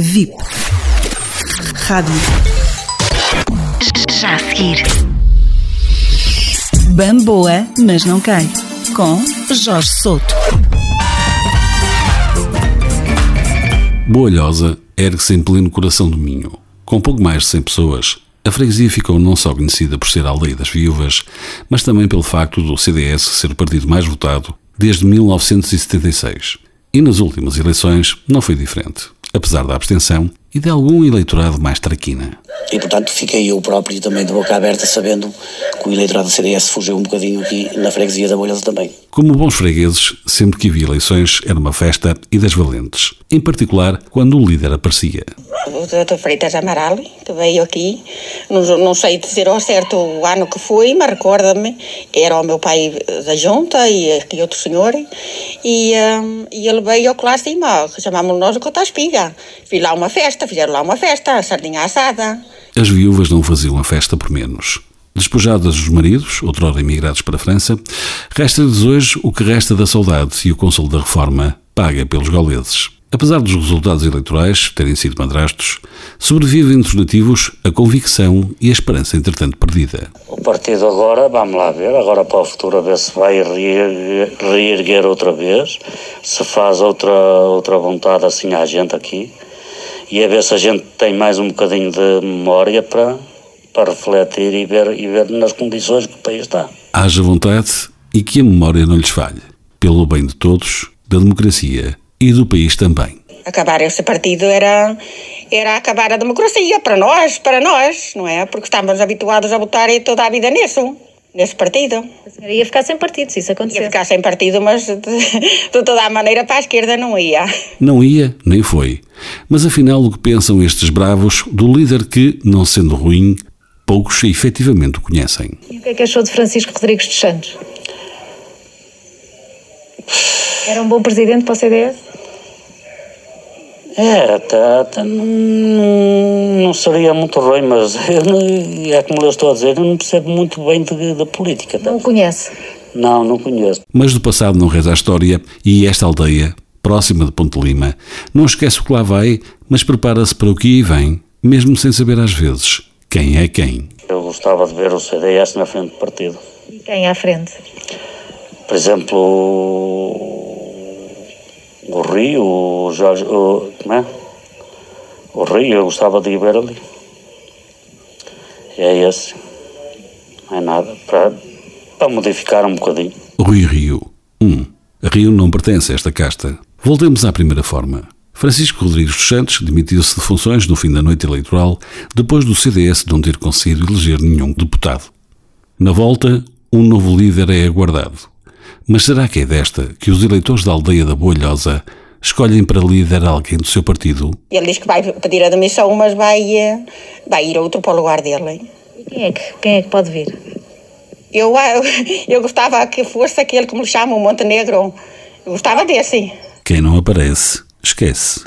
VIP. Rádio. Já a seguir. Bamboa, mas não cai. Com Jorge Souto. Boalhosa ergue-se em pleno coração do Minho. Com pouco mais de 100 pessoas, a freguesia ficou não só conhecida por ser a aldeia das viúvas, mas também pelo facto do CDS ser o partido mais votado desde 1976. E nas últimas eleições não foi diferente, apesar da abstenção e de algum eleitorado mais traquina. E, portanto, fiquei eu próprio também de boca aberta, sabendo que o eleitorado do CDS fugiu um bocadinho aqui na freguesia da Bolhosa também. Como bons fregueses, sempre que havia eleições era uma festa e das valentes, em particular quando o líder aparecia. O Dr. Freitas Amaral, que veio aqui, não, não sei dizer ao certo o ano que foi, mas recorda-me, era o meu pai da junta e aqui outro senhor, e, um, e ele veio ao classe cima, chamámos nós de Cota Espiga. Fiz lá uma festa, fizeram lá uma festa, a sardinha assada. As viúvas não faziam a festa por menos. Despojadas dos maridos, outrora emigrados para a França, resta-lhes hoje o que resta da saudade e o Conselho da Reforma paga pelos gauleses. Apesar dos resultados eleitorais terem sido madrastos, sobrevive entre os nativos a convicção e a esperança entretanto perdida. O partido agora, vamos lá ver, agora para o futuro a ver se vai reerguer outra vez, se faz outra, outra vontade assim à gente aqui, e a ver se a gente tem mais um bocadinho de memória para, para refletir e ver, e ver nas condições que o país está. Haja vontade e que a memória não lhes falhe, pelo bem de todos, da democracia e do país também. Acabar esse partido era, era acabar a democracia para nós, para nós, não é? Porque estávamos habituados a votar toda a vida nisso, nesse partido. Ia ficar sem partido, se isso acontecer. Ia ficar sem partido, mas de, de toda a maneira para a esquerda não ia. Não ia, nem foi. Mas afinal, o que pensam estes bravos do líder que, não sendo ruim, poucos efetivamente o conhecem? E o que é que achou de Francisco Rodrigues dos Santos? Era um bom presidente para o CDS? É, até, até não, não seria muito ruim, mas eu não- é como eu estou a dizer, eu não percebo muito bem de política. tá? Não conhece? Não, não conheço. Mas do passado não reza a história e esta aldeia, próxima de Ponte Lima, não esquece o que lá vai, mas prepara-se para o que aí vem, mesmo sem saber às vezes quem é quem. Eu gostava de ver o CDS na frente do partido. E quem à frente? Por exemplo, Rio, o Jorge, o, é? O Rio, eu gostava de ir ver ali. É esse. Não é nada. Para, para modificar um bocadinho. Rui Rio. 1. Um, Rio não pertence a esta casta. Voltemos à primeira forma. Francisco Rodrigues dos Santos demitiu-se de funções no fim da noite eleitoral, depois do CDS não ter conseguido eleger nenhum deputado. Na volta, um novo líder é aguardado. Mas será que é desta que os eleitores da aldeia da Boalhosa escolhem para líder alguém do seu partido? Ele diz que vai pedir a demissão, mas vai, eh, vai ir outro para o lugar dele. E quem é que, quem é que pode vir? Eu, eu, eu gostava que fosse aquele que me chama o Montenegro. Eu gostava desse. Quem não aparece, esquece.